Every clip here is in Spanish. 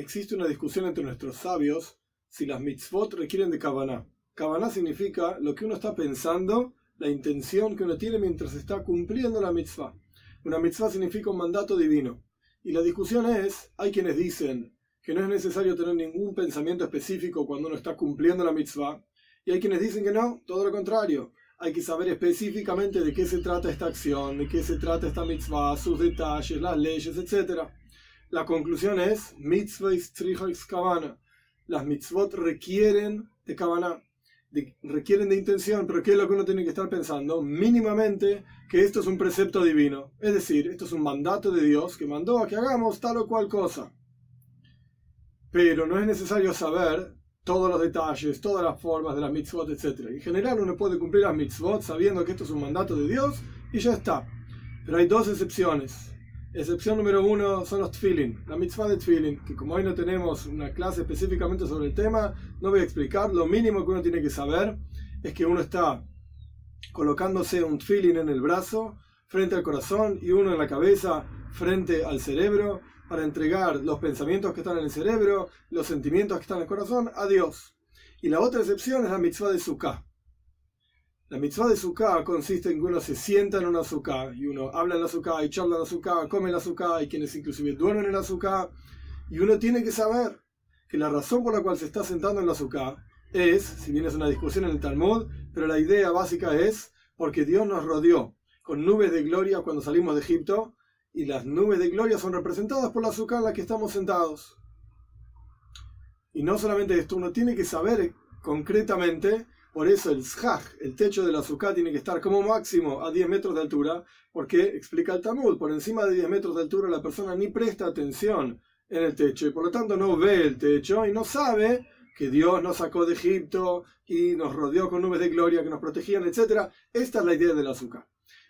existe una discusión entre nuestros sabios si las mitzvot requieren de kavaná. Kavaná significa lo que uno está pensando, la intención que uno tiene mientras está cumpliendo la mitzvah. Una mitzvah significa un mandato divino. Y la discusión es, hay quienes dicen que no es necesario tener ningún pensamiento específico cuando uno está cumpliendo la mitzvah, y hay quienes dicen que no, todo lo contrario. Hay que saber específicamente de qué se trata esta acción, de qué se trata esta mitzvah, sus detalles, las leyes, etc. La conclusión es, mitzvah kavana. Las mitzvot requieren de kavana, requieren de intención, pero ¿qué es lo que uno tiene que estar pensando? Mínimamente que esto es un precepto divino. Es decir, esto es un mandato de Dios que mandó a que hagamos tal o cual cosa. Pero no es necesario saber todos los detalles, todas las formas de las mitzvot, etc. En general uno puede cumplir las mitzvot sabiendo que esto es un mandato de Dios y ya está. Pero hay dos excepciones. Excepción número uno son los tfilin, la mitzvah de tfilin, que como hoy no tenemos una clase específicamente sobre el tema, no voy a explicar. Lo mínimo que uno tiene que saber es que uno está colocándose un tfilin en el brazo, frente al corazón, y uno en la cabeza, frente al cerebro, para entregar los pensamientos que están en el cerebro, los sentimientos que están en el corazón, a Dios. Y la otra excepción es la mitzvah de Sukkah. La mitzvah de Sukkah consiste en que uno se sienta en una Sukkah y uno habla en la Sukkah y charla en la Sukkah, come en la Sukkah y quienes inclusive duermen en la Sukkah. Y uno tiene que saber que la razón por la cual se está sentando en la Sukkah es, si bien es una discusión en el Talmud, pero la idea básica es porque Dios nos rodeó con nubes de gloria cuando salimos de Egipto y las nubes de gloria son representadas por la Sukkah en la que estamos sentados. Y no solamente esto, uno tiene que saber concretamente por eso el zhaj, el techo del azúcar, tiene que estar como máximo a 10 metros de altura, porque, explica el Talmud, por encima de 10 metros de altura la persona ni presta atención en el techo y por lo tanto no ve el techo y no sabe que Dios nos sacó de Egipto y nos rodeó con nubes de gloria que nos protegían, etc. Esta es la idea del azúcar.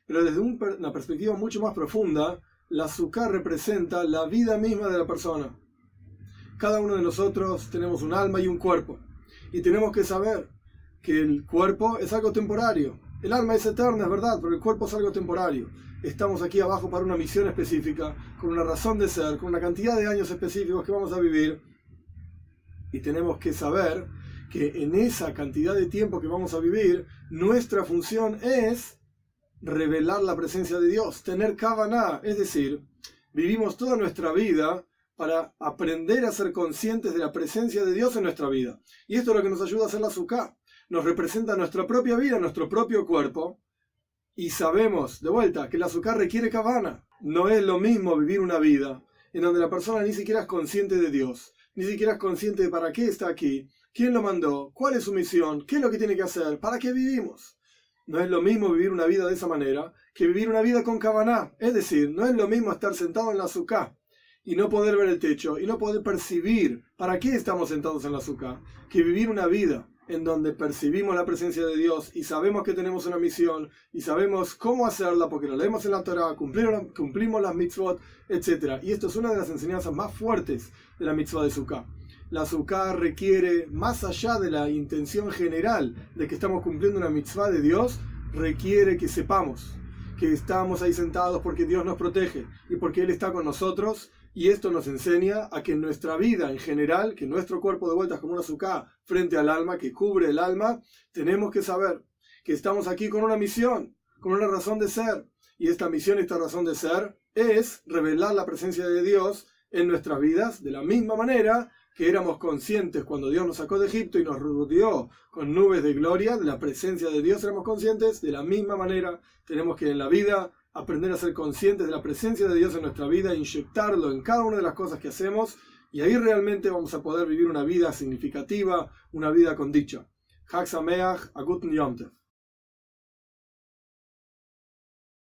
Pero desde una perspectiva mucho más profunda, el azúcar representa la vida misma de la persona. Cada uno de nosotros tenemos un alma y un cuerpo. Y tenemos que saber que el cuerpo es algo temporario. El alma es eterna, es verdad, pero el cuerpo es algo temporario. Estamos aquí abajo para una misión específica, con una razón de ser, con una cantidad de años específicos que vamos a vivir. Y tenemos que saber que en esa cantidad de tiempo que vamos a vivir, nuestra función es revelar la presencia de Dios, tener Kavaná, es decir, vivimos toda nuestra vida para aprender a ser conscientes de la presencia de Dios en nuestra vida. Y esto es lo que nos ayuda a hacer la Sukkah nos representa nuestra propia vida, nuestro propio cuerpo, y sabemos, de vuelta, que el azúcar requiere cabana. No es lo mismo vivir una vida en donde la persona ni siquiera es consciente de Dios, ni siquiera es consciente de para qué está aquí, quién lo mandó, cuál es su misión, qué es lo que tiene que hacer, para qué vivimos. No es lo mismo vivir una vida de esa manera que vivir una vida con cabana. Es decir, no es lo mismo estar sentado en la azúcar y no poder ver el techo y no poder percibir para qué estamos sentados en la azúcar que vivir una vida en donde percibimos la presencia de Dios y sabemos que tenemos una misión y sabemos cómo hacerla porque lo leemos en la Torah, cumplimos, cumplimos las mitzvot, etc. Y esto es una de las enseñanzas más fuertes de la mitzvah de Sukkah. La Sukkah requiere, más allá de la intención general de que estamos cumpliendo una mitzvah de Dios, requiere que sepamos que estamos ahí sentados porque Dios nos protege y porque Él está con nosotros y esto nos enseña a que en nuestra vida en general, que nuestro cuerpo de vuelta es como una azúcar frente al alma, que cubre el alma, tenemos que saber que estamos aquí con una misión, con una razón de ser. Y esta misión, esta razón de ser, es revelar la presencia de Dios en nuestras vidas de la misma manera que éramos conscientes cuando Dios nos sacó de Egipto y nos rodeó con nubes de gloria, de la presencia de Dios éramos conscientes, de la misma manera tenemos que en la vida aprender a ser conscientes de la presencia de Dios en nuestra vida, inyectarlo en cada una de las cosas que hacemos y ahí realmente vamos a poder vivir una vida significativa, una vida con dicha. Hak a Agut